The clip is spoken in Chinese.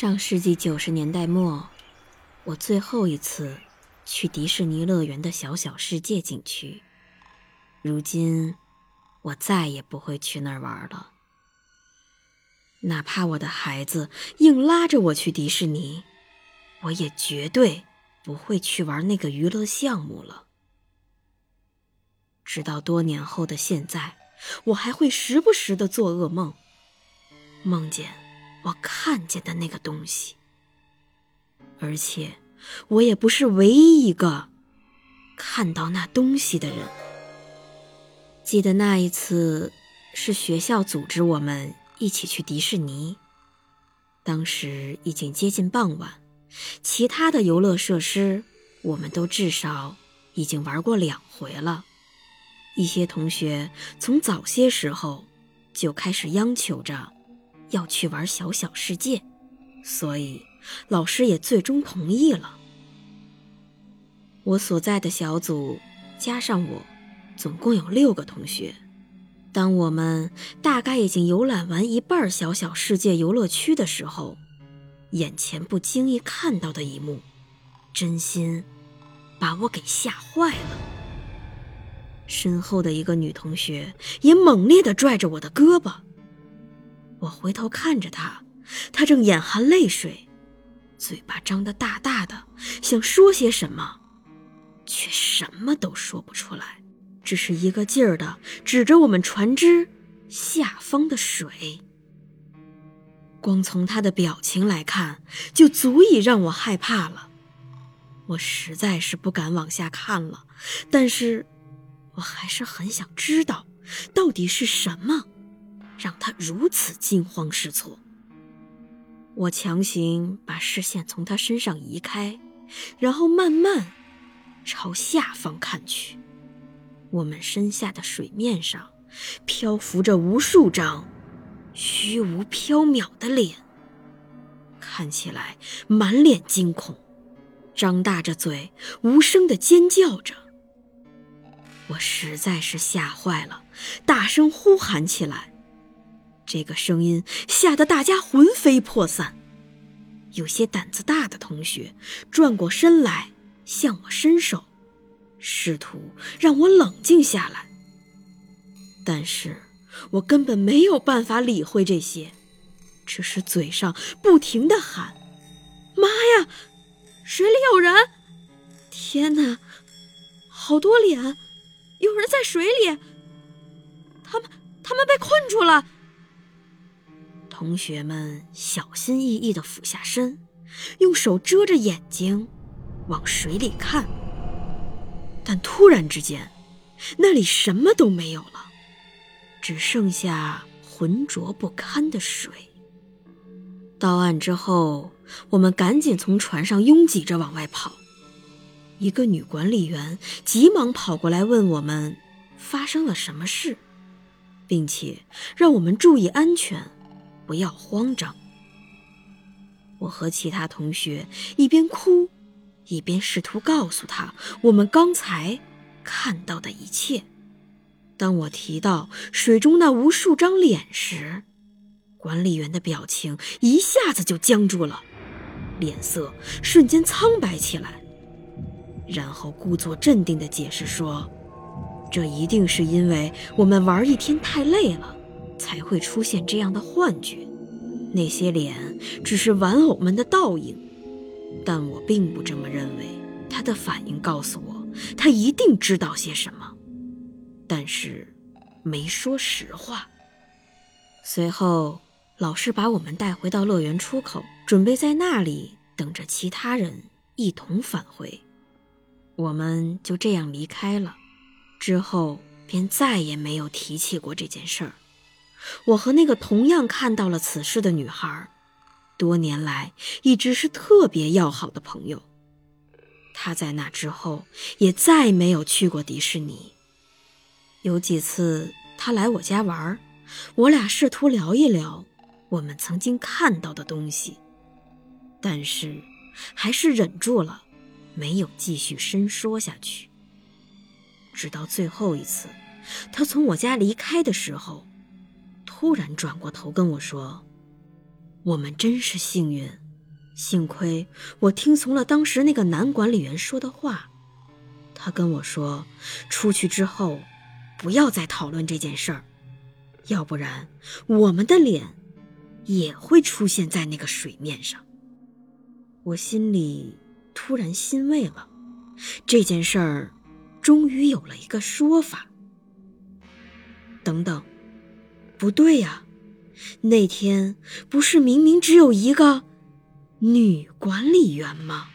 上世纪九十年代末，我最后一次去迪士尼乐园的小小世界景区。如今，我再也不会去那儿玩了。哪怕我的孩子硬拉着我去迪士尼，我也绝对不会去玩那个娱乐项目了。直到多年后的现在，我还会时不时的做噩梦，梦见。我看见的那个东西，而且我也不是唯一一个看到那东西的人。记得那一次是学校组织我们一起去迪士尼，当时已经接近傍晚，其他的游乐设施我们都至少已经玩过两回了。一些同学从早些时候就开始央求着。要去玩小小世界，所以老师也最终同意了。我所在的小组加上我，总共有六个同学。当我们大概已经游览完一半小小世界游乐区的时候，眼前不经意看到的一幕，真心把我给吓坏了。身后的一个女同学也猛烈地拽着我的胳膊。我回头看着他，他正眼含泪水，嘴巴张得大大的，想说些什么，却什么都说不出来，只是一个劲儿的指着我们船只下方的水。光从他的表情来看，就足以让我害怕了。我实在是不敢往下看了，但是我还是很想知道，到底是什么。让他如此惊慌失措。我强行把视线从他身上移开，然后慢慢朝下方看去。我们身下的水面上漂浮着无数张虚无缥缈的脸，看起来满脸惊恐，张大着嘴，无声的尖叫着。我实在是吓坏了，大声呼喊起来。这个声音吓得大家魂飞魄散，有些胆子大的同学转过身来向我伸手，试图让我冷静下来。但是我根本没有办法理会这些，只是嘴上不停的喊：“妈呀，水里有人！天哪，好多脸，有人在水里！他们，他们被困住了！”同学们小心翼翼地俯下身，用手遮着眼睛，往水里看。但突然之间，那里什么都没有了，只剩下浑浊不堪的水。到岸之后，我们赶紧从船上拥挤着往外跑。一个女管理员急忙跑过来问我们发生了什么事，并且让我们注意安全。不要慌张。我和其他同学一边哭，一边试图告诉他我们刚才看到的一切。当我提到水中那无数张脸时，管理员的表情一下子就僵住了，脸色瞬间苍白起来，然后故作镇定地解释说：“这一定是因为我们玩一天太累了。”才会出现这样的幻觉，那些脸只是玩偶们的倒影，但我并不这么认为。他的反应告诉我，他一定知道些什么，但是没说实话。随后，老师把我们带回到乐园出口，准备在那里等着其他人一同返回。我们就这样离开了，之后便再也没有提起过这件事儿。我和那个同样看到了此事的女孩，多年来一直是特别要好的朋友。她在那之后也再没有去过迪士尼。有几次她来我家玩，我俩试图聊一聊我们曾经看到的东西，但是还是忍住了，没有继续深说下去。直到最后一次，她从我家离开的时候。突然转过头跟我说：“我们真是幸运，幸亏我听从了当时那个男管理员说的话。他跟我说，出去之后不要再讨论这件事儿，要不然我们的脸也会出现在那个水面上。”我心里突然欣慰了，这件事儿终于有了一个说法。等等。不对呀，那天不是明明只有一个女管理员吗？